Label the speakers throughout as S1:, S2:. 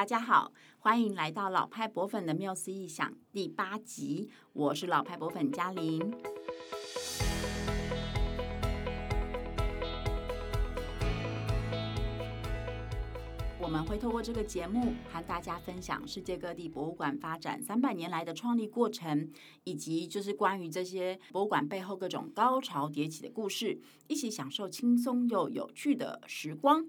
S1: 大家好，欢迎来到老派博粉的缪斯异想第八集，我是老派博粉嘉玲。我们会透过这个节目和大家分享世界各地博物馆发展三百年来的创立过程，以及就是关于这些博物馆背后各种高潮迭起的故事，一起享受轻松又有趣的时光。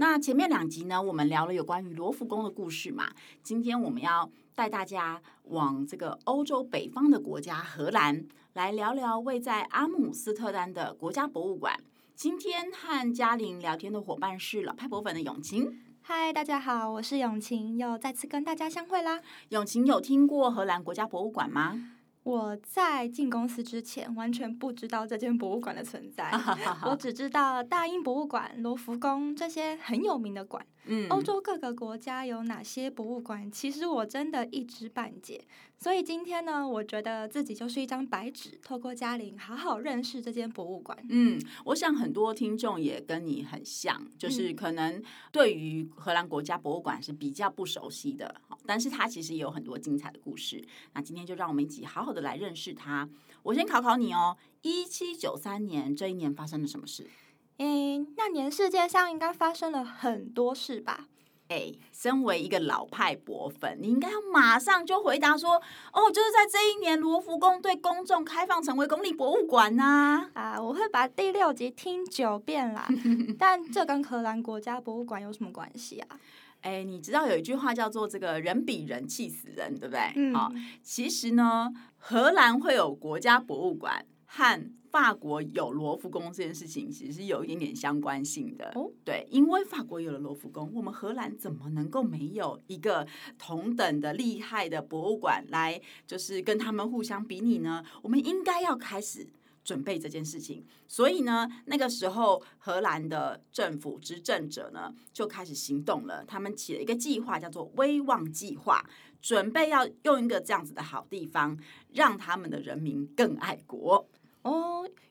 S1: 那前面两集呢，我们聊了有关于罗浮宫的故事嘛。今天我们要带大家往这个欧洲北方的国家荷兰来聊聊位在阿姆斯特丹的国家博物馆。今天和嘉玲聊天的伙伴是老派博粉的永晴。
S2: 嗨，大家好，我是永晴，又再次跟大家相会啦。
S1: 永晴有听过荷兰国家博物馆吗？
S2: 我在进公司之前完全不知道这间博物馆的存在，我只知道大英博物馆、罗浮宫这些很有名的馆。嗯，欧洲各个国家有哪些博物馆？其实我真的一知半解。所以今天呢，我觉得自己就是一张白纸，透过嘉玲好好认识这间博物馆。
S1: 嗯，我想很多听众也跟你很像，就是可能对于荷兰国家博物馆是比较不熟悉的，但是它其实也有很多精彩的故事。那今天就让我们一起好好的来认识它。我先考考你哦，一七九三年这一年发生了什么事？
S2: 嗯，那年世界上应该发生了很多事吧。
S1: 哎，身为一个老派博粉，你应该要马上就回答说：“哦，就是在这一年，罗浮宫对公众开放成为公立博物馆呐。”
S2: 啊，我会把第六集听九遍啦。但这跟荷兰国家博物馆有什么关系啊？
S1: 哎，你知道有一句话叫做“这个人比人气死人”，对不对？
S2: 嗯。
S1: 好，其实呢，荷兰会有国家博物馆和法国有罗浮宫这件事情，其实是有一点点相关性的。哦，对，因为法国有了罗浮宫，我们荷兰怎么能够没有一个同等的厉害的博物馆来，就是跟他们互相比拟呢？我们应该要开始准备这件事情。所以呢，那个时候荷兰的政府执政者呢就开始行动了，他们起了一个计划，叫做“威望计划”，准备要用一个这样子的好地方，让他们的人民更爱国。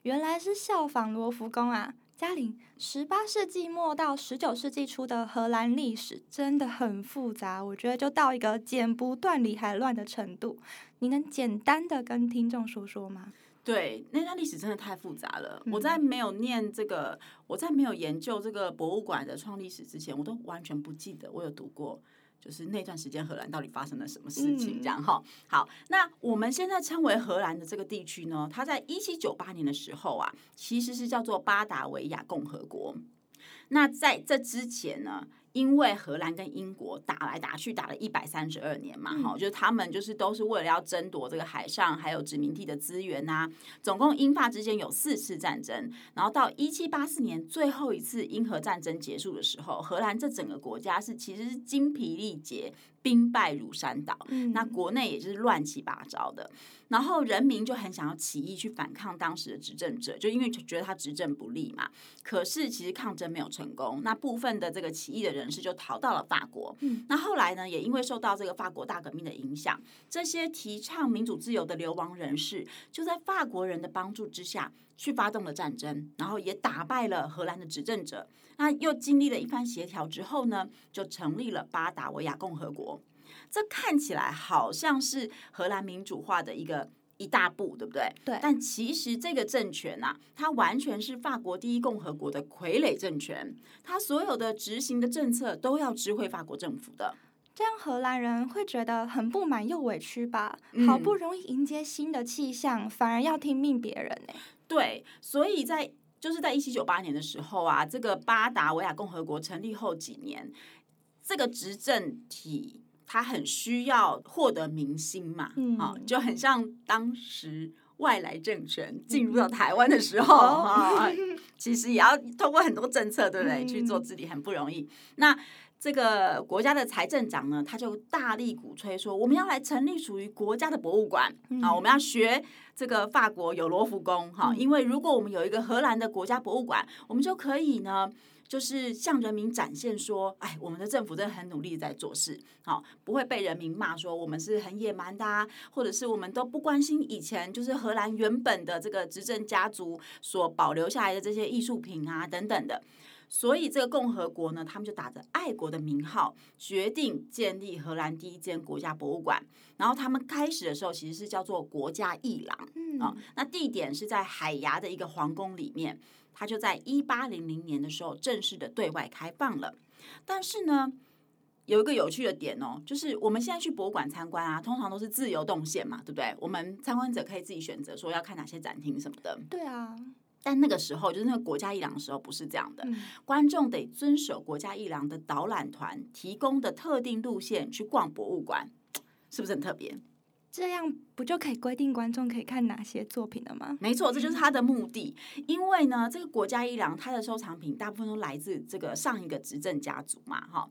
S2: 哦，原来是效仿罗浮宫啊！嘉玲，十八世纪末到十九世纪初的荷兰历史真的很复杂，我觉得就到一个剪不断理还乱的程度。你能简单的跟听众说说吗？
S1: 对，那段历史真的太复杂了。嗯。我在没有念这个，我在没有研究这个博物馆的创历史之前，我都完全不记得我有读过。就是那段时间，荷兰到底发生了什么事情？这样哈，好，那我们现在称为荷兰的这个地区呢，它在一七九八年的时候啊，其实是叫做巴达维亚共和国。那在这之前呢，因为荷兰跟英国打来打去，打了一百三十二年嘛，哈、嗯，就是他们就是都是为了要争夺这个海上还有殖民地的资源呐、啊。总共英法之间有四次战争，然后到一七八四年最后一次英荷战争结束的时候，荷兰这整个国家是其实是精疲力竭。兵败如山倒，那国内也就是乱七八糟的，然后人民就很想要起义去反抗当时的执政者，就因为觉得他执政不力嘛。可是其实抗争没有成功，那部分的这个起义的人士就逃到了法国。那后来呢，也因为受到这个法国大革命的影响，这些提倡民主自由的流亡人士就在法国人的帮助之下去发动了战争，然后也打败了荷兰的执政者。那又经历了一番协调之后呢，就成立了巴达维亚共和国。这看起来好像是荷兰民主化的一个一大步，对不对？
S2: 对。
S1: 但其实这个政权啊，它完全是法国第一共和国的傀儡政权，它所有的执行的政策都要知会法国政府的。
S2: 这样荷兰人会觉得很不满又委屈吧？
S1: 嗯。
S2: 好不容易迎接新的气象，反而要听命别人呢？
S1: 对，所以在。就是在一七九八年的时候啊，这个巴达维亚共和国成立后几年，这个执政体它很需要获得民心嘛，嗯，啊，就很像当时外来政权进入到台湾的时候啊，其实也要通过很多政策，对不对？去做治理很不容易。那这个国家的财政长呢，他就大力鼓吹说，我们要来成立属于国家的博物馆啊，我们要学。这个法国有罗浮宫哈，因为如果我们有一个荷兰的国家博物馆，我们就可以呢，就是向人民展现说，哎，我们的政府真的很努力在做事，好，不会被人民骂说我们是很野蛮的啊，或者是我们都不关心以前就是荷兰原本的这个执政家族所保留下来的这些艺术品啊等等的。所以这个共和国呢，他们就打着爱国的名号，决定建立荷兰第一间国家博物馆。然后他们开始的时候其实是叫做国家艺廊，嗯、哦，那地点是在海牙的一个皇宫里面。它就在一八零零年的时候正式的对外开放了。但是呢，有一个有趣的点哦，就是我们现在去博物馆参观啊，通常都是自由动线嘛，对不对？我们参观者可以自己选择说要看哪些展厅什么的。
S2: 对啊。
S1: 但那个时候，就是那个国家艺廊的时候，不是这样的。嗯、观众得遵守国家艺廊的导览团提供的特定路线去逛博物馆，是不是很特别？
S2: 这样不就可以规定观众可以看哪些作品了吗？
S1: 没错，这就是他的目的。因为呢，这个国家艺廊它的收藏品大部分都来自这个上一个执政家族嘛，哈。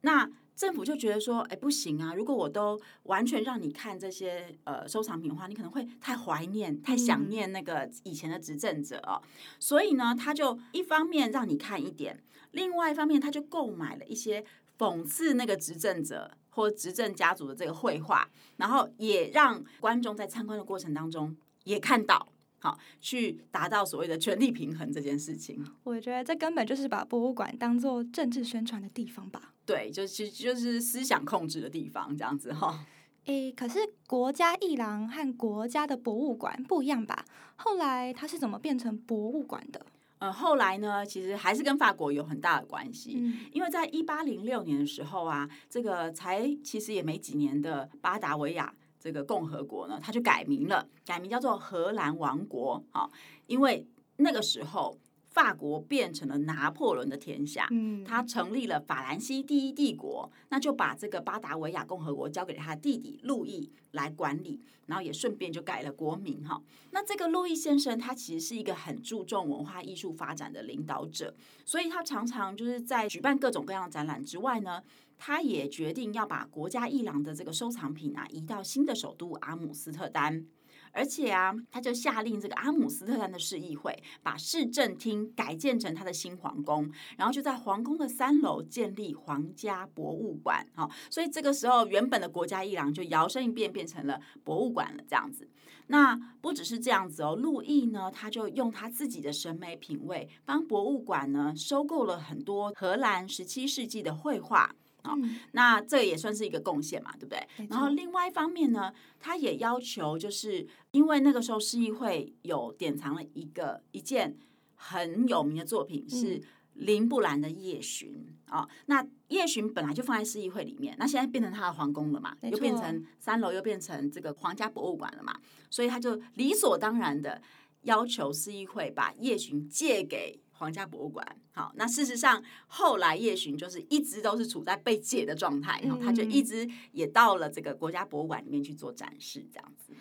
S1: 那政府就觉得说，哎，不行啊！如果我都完全让你看这些呃收藏品的话，你可能会太怀念、太想念那个以前的执政者哦。所以呢，他就一方面让你看一点，另外一方面他就购买了一些讽刺那个执政者或执政家族的这个绘画，然后也让观众在参观的过程当中也看到。好，去达到所谓的权力平衡这件事情。
S2: 我觉得这根本就是把博物馆当做政治宣传的地方吧？
S1: 对，就是就是思想控制的地方，这样子哈。
S2: 诶，可是国家艺廊和国家的博物馆不一样吧？后来它是怎么变成博物馆的？
S1: 呃，后来呢，其实还是跟法国有很大的关系，嗯、因为在一八零六年的时候啊，这个才其实也没几年的巴达维亚。这个共和国呢，它就改名了，改名叫做荷兰王国啊，因为那个时候法国变成了拿破仑的天下，嗯，他成立了法兰西第一帝国，那就把这个巴达维亚共和国交给他弟弟路易来管理，然后也顺便就改了国名哈。那这个路易先生他其实是一个很注重文化艺术发展的领导者，所以他常常就是在举办各种各样的展览之外呢。他也决定要把国家艺廊的这个收藏品啊移到新的首都阿姆斯特丹，而且啊，他就下令这个阿姆斯特丹的市议会把市政厅改建成他的新皇宫，然后就在皇宫的三楼建立皇家博物馆。好，所以这个时候原本的国家一廊就摇身一变变成了博物馆了。这样子，那不只是这样子哦，路易呢，他就用他自己的审美品味，帮博物馆呢收购了很多荷兰十七世纪的绘画。好，那这也算是一个贡献嘛，对不对？然后另外一方面呢，他也要求，就是因为那个时候市议会有典藏了一个一件很有名的作品，是林布兰的《夜巡》啊。那《夜巡》本来就放在市议会里面，那现在变成他的皇宫了嘛，又变成三楼，又变成这个皇家博物馆了嘛，所以他就理所当然的要求市议会把《夜巡》借给。皇家博物馆，好，那事实上后来夜巡就是一直都是处在被借的状态，然后他就一直也到了这个国家博物馆里面去做展示，这样子。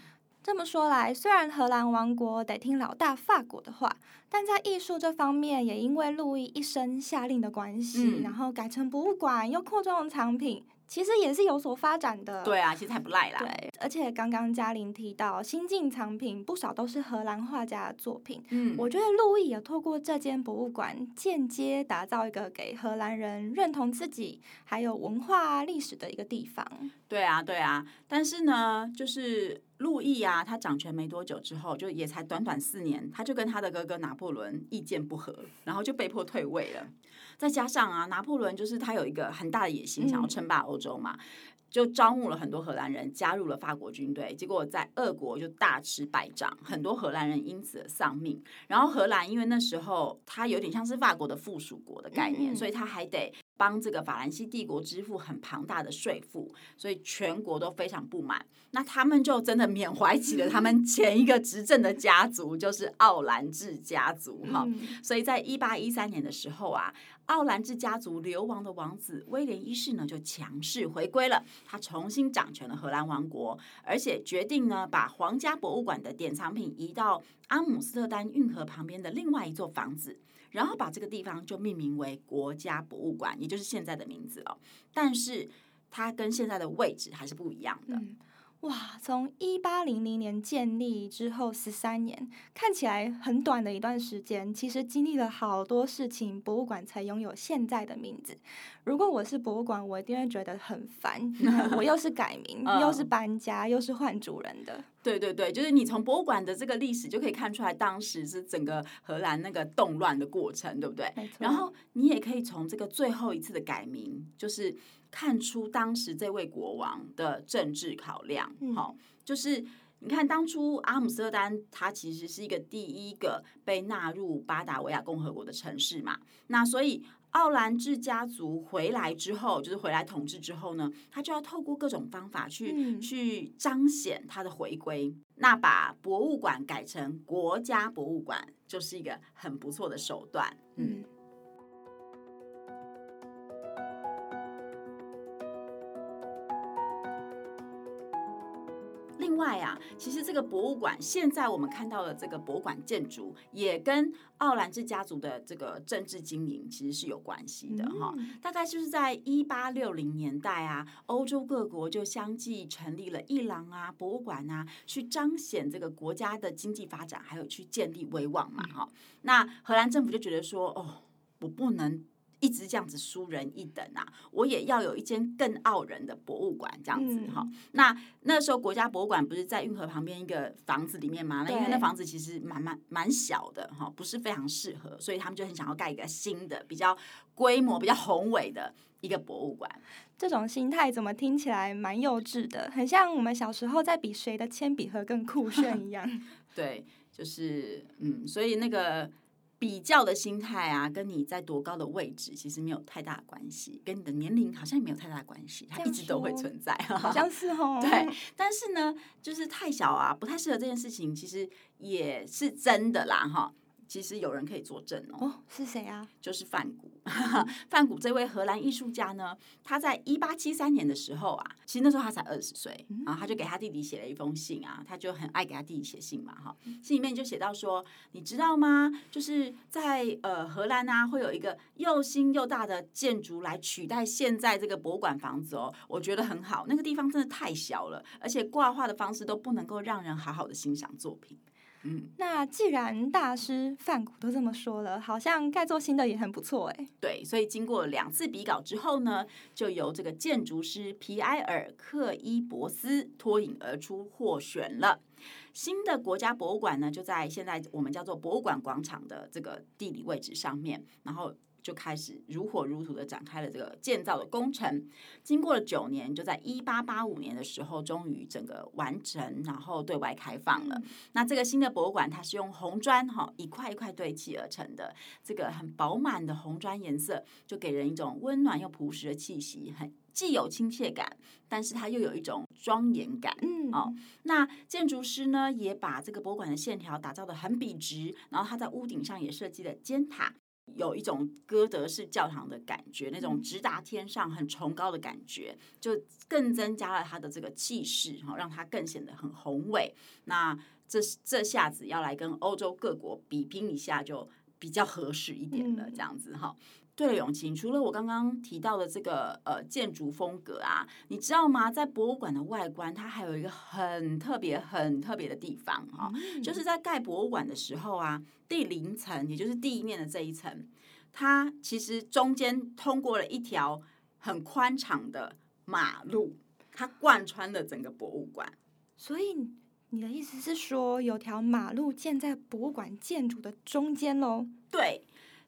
S2: 这么说来，虽然荷兰王国得听老大法国的话，但在艺术这方面也因为路易一声下令的关系，嗯、然后改成博物馆，又扩充了藏品。其实也是有所发展的，
S1: 对啊，其实还不赖啦。
S2: 对，而且刚刚嘉玲提到新进藏品不少都是荷兰画家的作品，嗯，我觉得路易也透过这间博物馆间接打造一个给荷兰人认同自己还有文化历史的一个地方。
S1: 对啊，对啊，但是呢，就是路易啊，他掌权没多久之后，就也才短短四年，他就跟他的哥哥拿破仑意见不合，然后就被迫退位了。再加上啊，拿破仑就是他有一个很大的野心，想要称霸欧洲嘛，就招募了很多荷兰人加入了法国军队，结果在俄国就大吃败仗，很多荷兰人因此丧命。然后荷兰因为那时候他有点像是法国的附属国的概念，所以他还得。帮这个法兰西帝国支付很庞大的税赋，所以全国都非常不满。那他们就真的缅怀起了他们 前一个执政的家族，就是奥兰治家族哈。所以在一八一三年的时候啊，奥兰治家族流亡的王子威廉一世呢就强势回归了，他重新掌权了荷兰王国，而且决定呢把皇家博物馆的典藏品移到阿姆斯特丹运河旁边的另外一座房子。然后把这个地方就命名为国家博物馆，也就是现在的名字了。但是它跟现在的位置还是不一样的。
S2: 哇，从一八零零年建立之后十三年，看起来很短的一段时间，其实经历了好多事情，博物馆才拥有现在的名字。如果我是博物馆，我一定会觉得很烦，我又是改名，又是搬家，又是换主人的。
S1: 对对对，就是你从博物馆的这个历史就可以看出来，当时是整个荷兰那个动乱的过程，对不对？没错。然后你也可以从这个最后一次的改名，就是。看出当时这位国王的政治考量，好、嗯，就是你看当初阿姆斯特丹，它其实是一个第一个被纳入巴达维亚共和国的城市嘛。那所以奥兰治家族回来之后，就是回来统治之后呢，他就要透过各种方法去、嗯、去彰显他的回归。那把博物馆改成国家博物馆，就是一个很不错的手段，嗯。外啊，其实这个博物馆现在我们看到的这个博物馆建筑，也跟奥兰治家族的这个政治经营其实是有关系的哈。大概就是在一八六零年代啊，欧洲各国就相继成立了伊朗啊、博物馆啊，去彰显这个国家的经济发展，还有去建立威望嘛哈。那荷兰政府就觉得说，哦，我不能。一直这样子输人一等啊！我也要有一间更傲人的博物馆，这样子哈、嗯。那那时候国家博物馆不是在运河旁边一个房子里面吗？那因为那房子其实蛮蛮蛮小的哈，不是非常适合，所以他们就很想要盖一个新的、比较规模比较宏伟的一个博物馆。
S2: 这种心态怎么听起来蛮幼稚的？很像我们小时候在比谁的铅笔盒更酷炫一样。
S1: 对，就是嗯，所以那个。比较的心态啊，跟你在多高的位置其实没有太大的关系，跟你的年龄好像也没有太大的关系，它一直都会存在，
S2: 好像是哦。
S1: 对，但是呢，就是太小啊，不太适合这件事情，其实也是真的啦，哈。其实有人可以作证哦，
S2: 哦，是谁啊？
S1: 就是范谷。范谷这位荷兰艺术家呢，他在一八七三年的时候啊，其实那时候他才二十岁，然后他就给他弟弟写了一封信啊，他就很爱给他弟弟写信嘛，哈，信里面就写到说，你知道吗？就是在呃荷兰啊，会有一个又新又大的建筑来取代现在这个博物馆房子哦，我觉得很好，那个地方真的太小了，而且挂画的方式都不能够让人好好的欣赏作品。
S2: 嗯，那既然大师范谷都这么说了，好像盖做新的也很不错哎。
S1: 对，所以经过两次比稿之后呢，就由这个建筑师皮埃尔克伊伯斯脱颖而出获选了。新的国家博物馆呢，就在现在我们叫做博物馆广场的这个地理位置上面，然后。就开始如火如荼的展开了这个建造的工程，经过了九年，就在一八八五年的时候，终于整个完成，然后对外开放了。那这个新的博物馆，它是用红砖哈一块一块堆砌而成的，这个很饱满的红砖颜色，就给人一种温暖又朴实的气息，很既有亲切感，但是它又有一种庄严感。嗯哦，那建筑师呢，也把这个博物馆的线条打造得很笔直，然后它在屋顶上也设计了尖塔。有一种歌德式教堂的感觉，那种直达天上、很崇高的感觉，就更增加了它的这个气势，哈，让它更显得很宏伟。那这这下子要来跟欧洲各国比拼一下，就比较合适一点了，这样子哈。对了，永晴，除了我刚刚提到的这个呃建筑风格啊，你知道吗？在博物馆的外观，它还有一个很特别、很特别的地方哈，就是在盖博物馆的时候啊，第零层，也就是地面的这一层，它其实中间通过了一条很宽敞的马路，它贯穿了整个博物馆。
S2: 所以你的意思是说，有条马路建在博物馆建筑的中间喽？
S1: 对。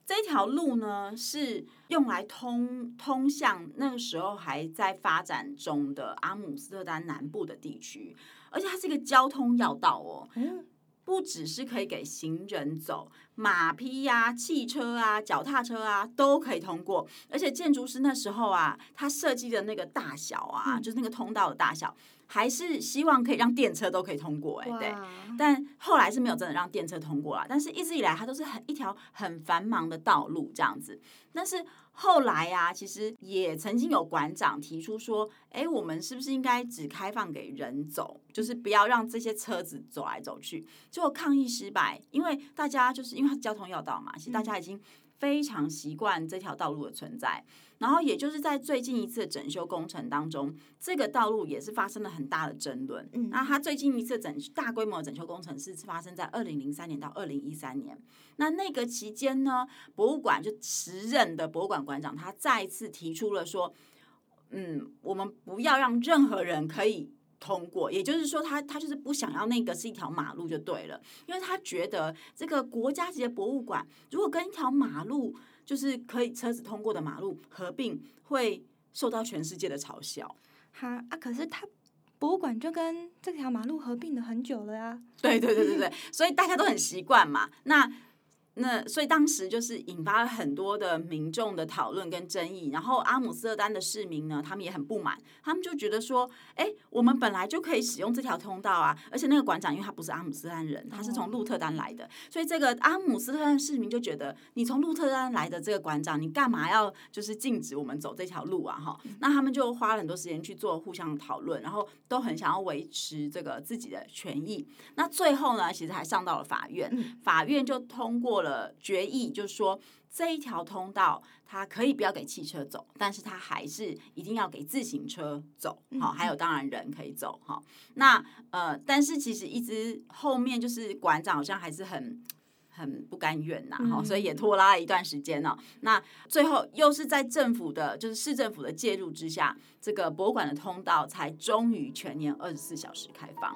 S1: 这条路呢，是用来通通向那个时候还在发展中的阿姆斯特丹南部的地区，而且它是一个交通要道哦。嗯，不只是可以给行人走，马匹呀、啊、汽车啊、脚踏车啊都可以通过。而且建筑师那时候啊，他设计的那个大小啊，就是那个通道的大小。还是希望可以让电车都可以通过，哎，对，但后来是没有真的让电车通过啦。但是一直以来，它都是很一条很繁忙的道路这样子。但是后来呀，其实也曾经有馆长提出说，哎，我们是不是应该只开放给人走，就是不要让这些车子走来走去？结果抗议失败，因为大家就是因为它交通要道嘛，其实大家已经非常习惯这条道路的存在。然后，也就是在最近一次的整修工程当中，这个道路也是发生了很大的争论。嗯，那它最近一次整大规模的整修工程是发生在二零零三年到二零一三年。那那个期间呢，博物馆就时任的博物馆馆长他再次提出了说，嗯，我们不要让任何人可以通过，也就是说他，他他就是不想要那个是一条马路就对了，因为他觉得这个国家级的博物馆如果跟一条马路。就是可以车子通过的马路合并，会受到全世界的嘲笑。
S2: 哈啊！可是他博物馆就跟这条马路合并了很久了呀。
S1: 对对对对对，所以大家都很习惯嘛。那。那所以当时就是引发了很多的民众的讨论跟争议，然后阿姆斯特丹的市民呢，他们也很不满，他们就觉得说，哎，我们本来就可以使用这条通道啊，而且那个馆长因为他不是阿姆斯特丹人，他是从鹿特丹来的，所以这个阿姆斯特丹市民就觉得，你从鹿特丹来的这个馆长，你干嘛要就是禁止我们走这条路啊？哈，那他们就花了很多时间去做互相讨论，然后都很想要维持这个自己的权益。那最后呢，其实还上到了法院，法院就通过了决议，就是说这一条通道它可以不要给汽车走，但是它还是一定要给自行车走，好，还有当然人可以走，哈。那呃，但是其实一直后面就是馆长好像还是很很不甘愿呐，哈，所以也拖拉了一段时间呢。那最后又是在政府的，就是市政府的介入之下，这个博物馆的通道才终于全年二十四小时开放。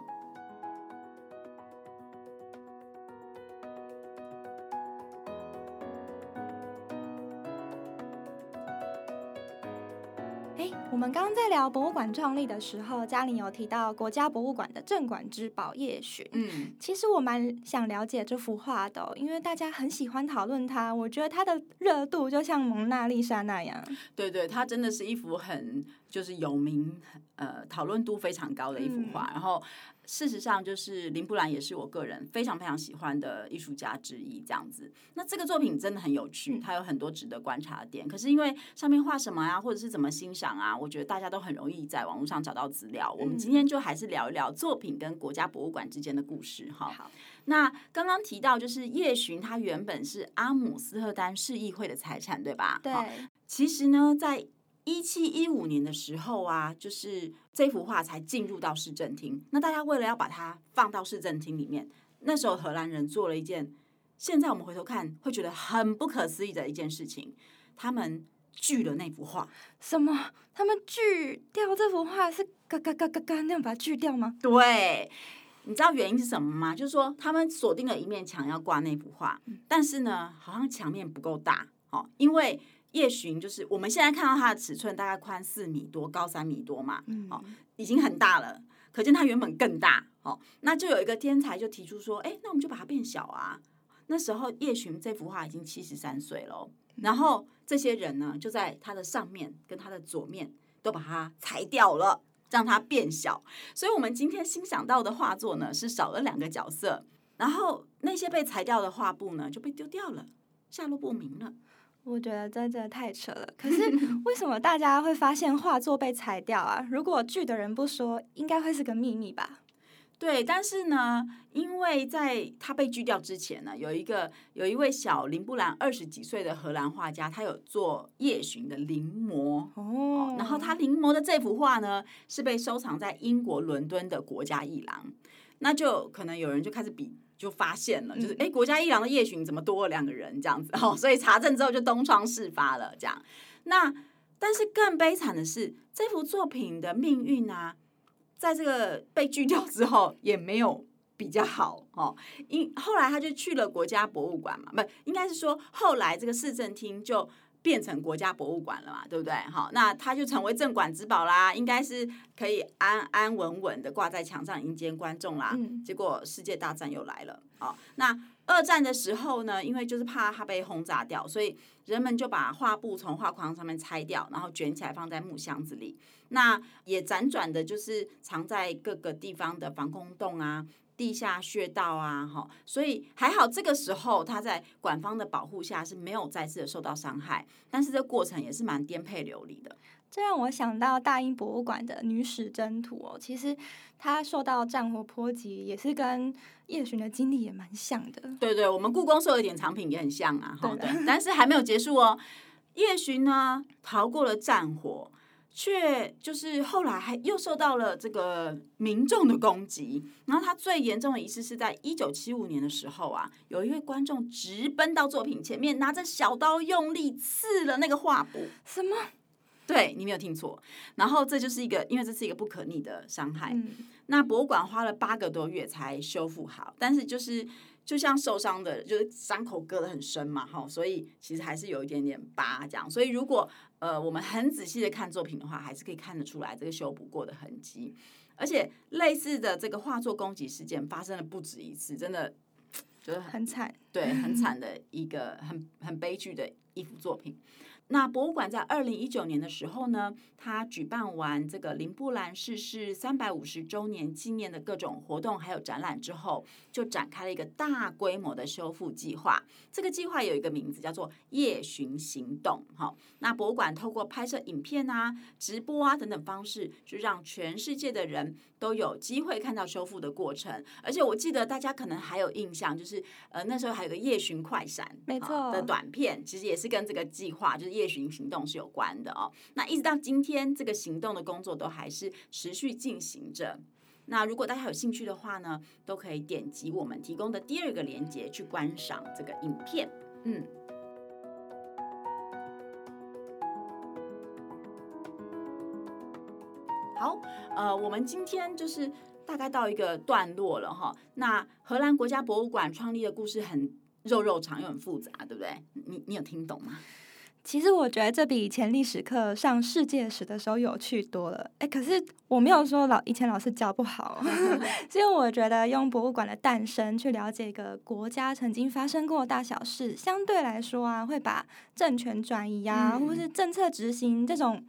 S2: 我们刚刚在聊博物馆创立的时候，嘉玲有提到国家博物馆的镇馆之宝夜巡。嗯，其实我蛮想了解这幅画的，因为大家很喜欢讨论它。我觉得它的热度就像蒙娜丽莎那样。
S1: 对对，它真的是一幅很就是有名，呃，讨论度非常高的一幅画。嗯、然后。事实上，就是林布兰也是我个人非常非常喜欢的艺术家之一，这样子。那这个作品真的很有趣，它有很多值得观察的点。可是因为上面画什么啊，或者是怎么欣赏啊，我觉得大家都很容易在网络上找到资料。我们今天就还是聊一聊作品跟国家博物馆之间的故事哈。好，那刚刚提到就是夜巡，它原本是阿姆斯特丹市议会的财产，对吧？
S2: 对。
S1: 其实呢，在一七一五年的时候啊，就是这幅画才进入到市政厅。那大家为了要把它放到市政厅里面，那时候荷兰人做了一件，现在我们回头看会觉得很不可思议的一件事情，他们锯了那幅画。
S2: 什么？他们锯掉这幅画是嘎嘎嘎嘎嘎那样把它锯掉吗？
S1: 对，你知道原因是什么吗？就是说他们锁定了一面墙要挂那幅画，但是呢，好像墙面不够大哦，因为。叶寻就是我们现在看到它的尺寸，大概宽四米多，高三米多嘛，哦，已经很大了。可见它原本更大，哦，那就有一个天才就提出说，哎，那我们就把它变小啊。那时候叶寻这幅画已经七十三岁了，然后这些人呢，就在它的上面跟它的左面都把它裁掉了，让它变小。所以，我们今天欣赏到的画作呢，是少了两个角色，然后那些被裁掉的画布呢，就被丢掉了，下落不明了。
S2: 我觉得真的太扯了。可是 为什么大家会发现画作被裁掉啊？如果锯的人不说，应该会是个秘密吧？
S1: 对，但是呢，因为在他被锯掉之前呢，有一个有一位小林布兰二十几岁的荷兰画家，他有做夜巡的临摹哦。然后他临摹的这幅画呢，是被收藏在英国伦敦的国家艺廊。那就可能有人就开始比。就发现了，就是哎，国家艺廊的夜巡怎么多了两个人这样子哦，所以查证之后就东窗事发了这样。那但是更悲惨的是，这幅作品的命运啊，在这个被锯掉之后也没有比较好哦，因后来他就去了国家博物馆嘛，不，应该是说后来这个市政厅就。变成国家博物馆了嘛，对不对？好，那它就成为镇馆之宝啦，应该是可以安安稳稳的挂在墙上迎接观众啦。嗯。结果世界大战又来了，好，那二战的时候呢，因为就是怕它被轰炸掉，所以人们就把画布从画框上面拆掉，然后卷起来放在木箱子里。那也辗转的，就是藏在各个地方的防空洞啊。地下穴道啊，哈，所以还好，这个时候他在馆方的保护下是没有再次的受到伤害，但是这过程也是蛮颠沛流离的。
S2: 这让我想到大英博物馆的女史箴图哦，其实她受到战火波及，也是跟叶巡的经历也蛮像的。
S1: 对对，我们故宫收的典藏品也很像啊，哈，对，但是还没有结束哦。叶巡呢，逃过了战火。却就是后来还又受到了这个民众的攻击，然后他最严重的一次是在一九七五年的时候啊，有一位观众直奔到作品前面，拿着小刀用力刺了那个画布。
S2: 什么？
S1: 对，你没有听错。然后这就是一个，因为这是一个不可逆的伤害。嗯。那博物馆花了八个多月才修复好，但是就是。就像受伤的，就是伤口割得很深嘛，哈，所以其实还是有一点点疤这样。所以如果呃我们很仔细的看作品的话，还是可以看得出来这个修补过的痕迹。而且类似的这个画作攻击事件发生了不止一次，真的就是
S2: 很惨，
S1: 对，很惨的一个很很悲剧的一幅作品。那博物馆在二零一九年的时候呢，它举办完这个林布兰逝世三百五十周年纪念的各种活动还有展览之后，就展开了一个大规模的修复计划。这个计划有一个名字叫做“夜巡行动”。哈，那博物馆透过拍摄影片啊、直播啊等等方式，就让全世界的人都有机会看到修复的过程。而且我记得大家可能还有印象，就是呃那时候还有个夜巡快闪，
S2: 没错
S1: 的短片，其实也是跟这个计划就是。夜巡行动是有关的哦，那一直到今天，这个行动的工作都还是持续进行着。那如果大家有兴趣的话呢，都可以点击我们提供的第二个链接去观赏这个影片。嗯，好，呃，我们今天就是大概到一个段落了哈。那荷兰国家博物馆创立的故事很肉肉长又很复杂，对不对？你你有听懂吗？
S2: 其实我觉得这比以前历史课上世界史的时候有趣多了。哎，可是我没有说老以前老师教不好，所以我觉得用博物馆的诞生去了解一个国家曾经发生过的大小事，相对来说啊，会把政权转移啊，或是政策执行这种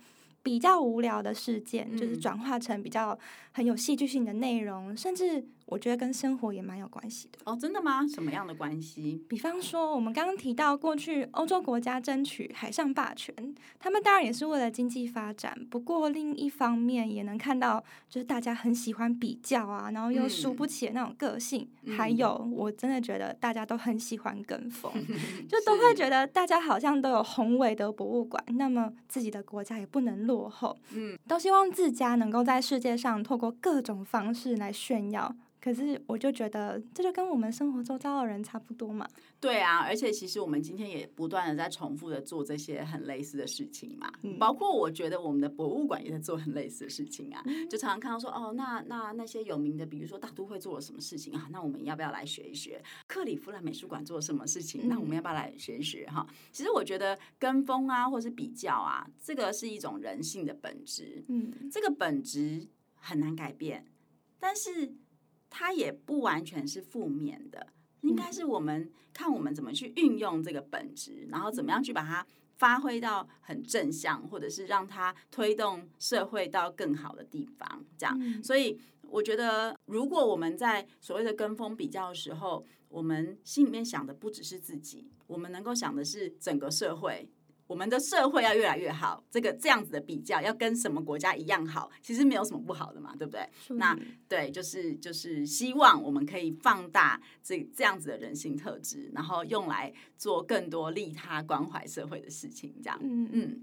S2: 比较无聊的事件，就是转化成比较很有戏剧性的内容，甚至。我觉得跟生活也蛮有关系的
S1: 哦，真的吗？什么样的关系？
S2: 比方说，我们刚刚提到过去欧洲国家争取海上霸权，他们当然也是为了经济发展。不过另一方面也能看到，就是大家很喜欢比较啊，然后又输不起的那种个性。嗯、还有，我真的觉得大家都很喜欢跟风，就都会觉得大家好像都有宏伟的博物馆，那么自己的国家也不能落后。嗯，都希望自家能够在世界上透过各种方式来炫耀。可是我就觉得，这就跟我们生活周遭的人差不多嘛。
S1: 对啊，而且其实我们今天也不断的在重复的做这些很类似的事情嘛。嗯、包括我觉得我们的博物馆也在做很类似的事情啊。嗯、就常常看到说，哦，那那那些有名的，比如说大都会做了什么事情啊？那我们要不要来学一学？克里夫兰美术馆做了什么事情？嗯、那我们要不要来学一学？哈，其实我觉得跟风啊，或是比较啊，这个是一种人性的本质。嗯，这个本质很难改变，但是。它也不完全是负面的，应该是我们看我们怎么去运用这个本质，然后怎么样去把它发挥到很正向，或者是让它推动社会到更好的地方。这样，所以我觉得，如果我们在所谓的跟风比较的时候，我们心里面想的不只是自己，我们能够想的是整个社会。我们的社会要越来越好，这个这样子的比较要跟什么国家一样好，其实没有什么不好的嘛，对不对？那对，就是就是希望我们可以放大这这样子的人性特质，然后用来做更多利他关怀社会的事情，这样。嗯嗯。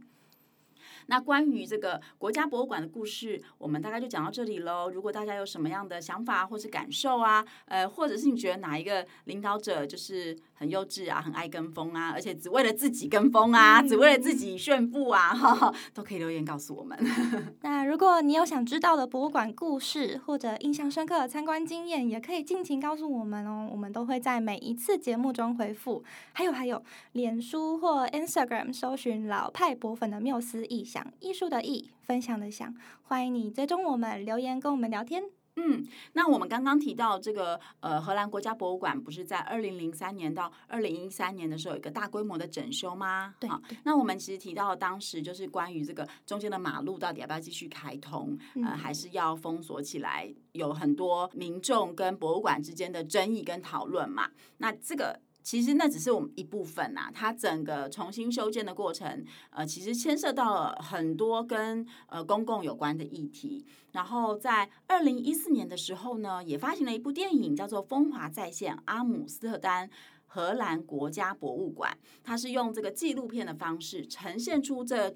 S1: 那关于这个国家博物馆的故事，我们大概就讲到这里喽。如果大家有什么样的想法或是感受啊，呃，或者是你觉得哪一个领导者就是很幼稚啊，很爱跟风啊，而且只为了自己跟风啊，只为了自己炫富啊，哈，都可以留言告诉我们。
S2: 那如果你有想知道的博物馆故事或者印象深刻的参观经验，也可以尽情告诉我们哦，我们都会在每一次节目中回复。还有还有，脸书或 Instagram 搜寻老派博粉的缪斯异想。艺术的艺，分享的享，欢迎你追踪我们，留言跟我们聊天。
S1: 嗯，那我们刚刚提到这个呃，荷兰国家博物馆不是在二零零三年到二零一三年的时候有一个大规模的整修吗？
S2: 对，
S1: 好，那我们其实提到当时就是关于这个中间的马路到底要不要继续开通，嗯、呃，还是要封锁起来，有很多民众跟博物馆之间的争议跟讨论嘛。那这个。其实那只是我们一部分呐、啊，它整个重新修建的过程，呃，其实牵涉到了很多跟呃公共有关的议题。然后在二零一四年的时候呢，也发行了一部电影，叫做《风华再现：阿姆斯特丹荷兰国家博物馆》，它是用这个纪录片的方式呈现出这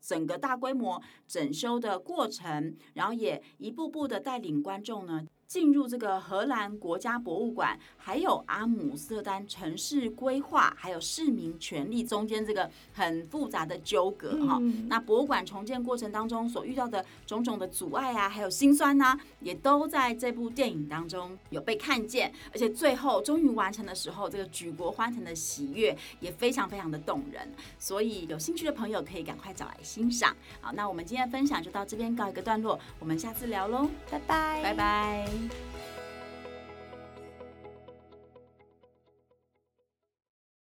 S1: 整个大规模整修的过程，然后也一步步的带领观众呢。进入这个荷兰国家博物馆，还有阿姆斯特丹城市规划，还有市民权利中间这个很复杂的纠葛哈。嗯、那博物馆重建过程当中所遇到的种种的阻碍啊，还有辛酸呐、啊，也都在这部电影当中有被看见。而且最后终于完成的时候，这个举国欢腾的喜悦也非常非常的动人。所以有兴趣的朋友可以赶快找来欣赏。好，那我们今天的分享就到这边告一个段落，我们下次聊喽，拜拜，拜拜。Bye.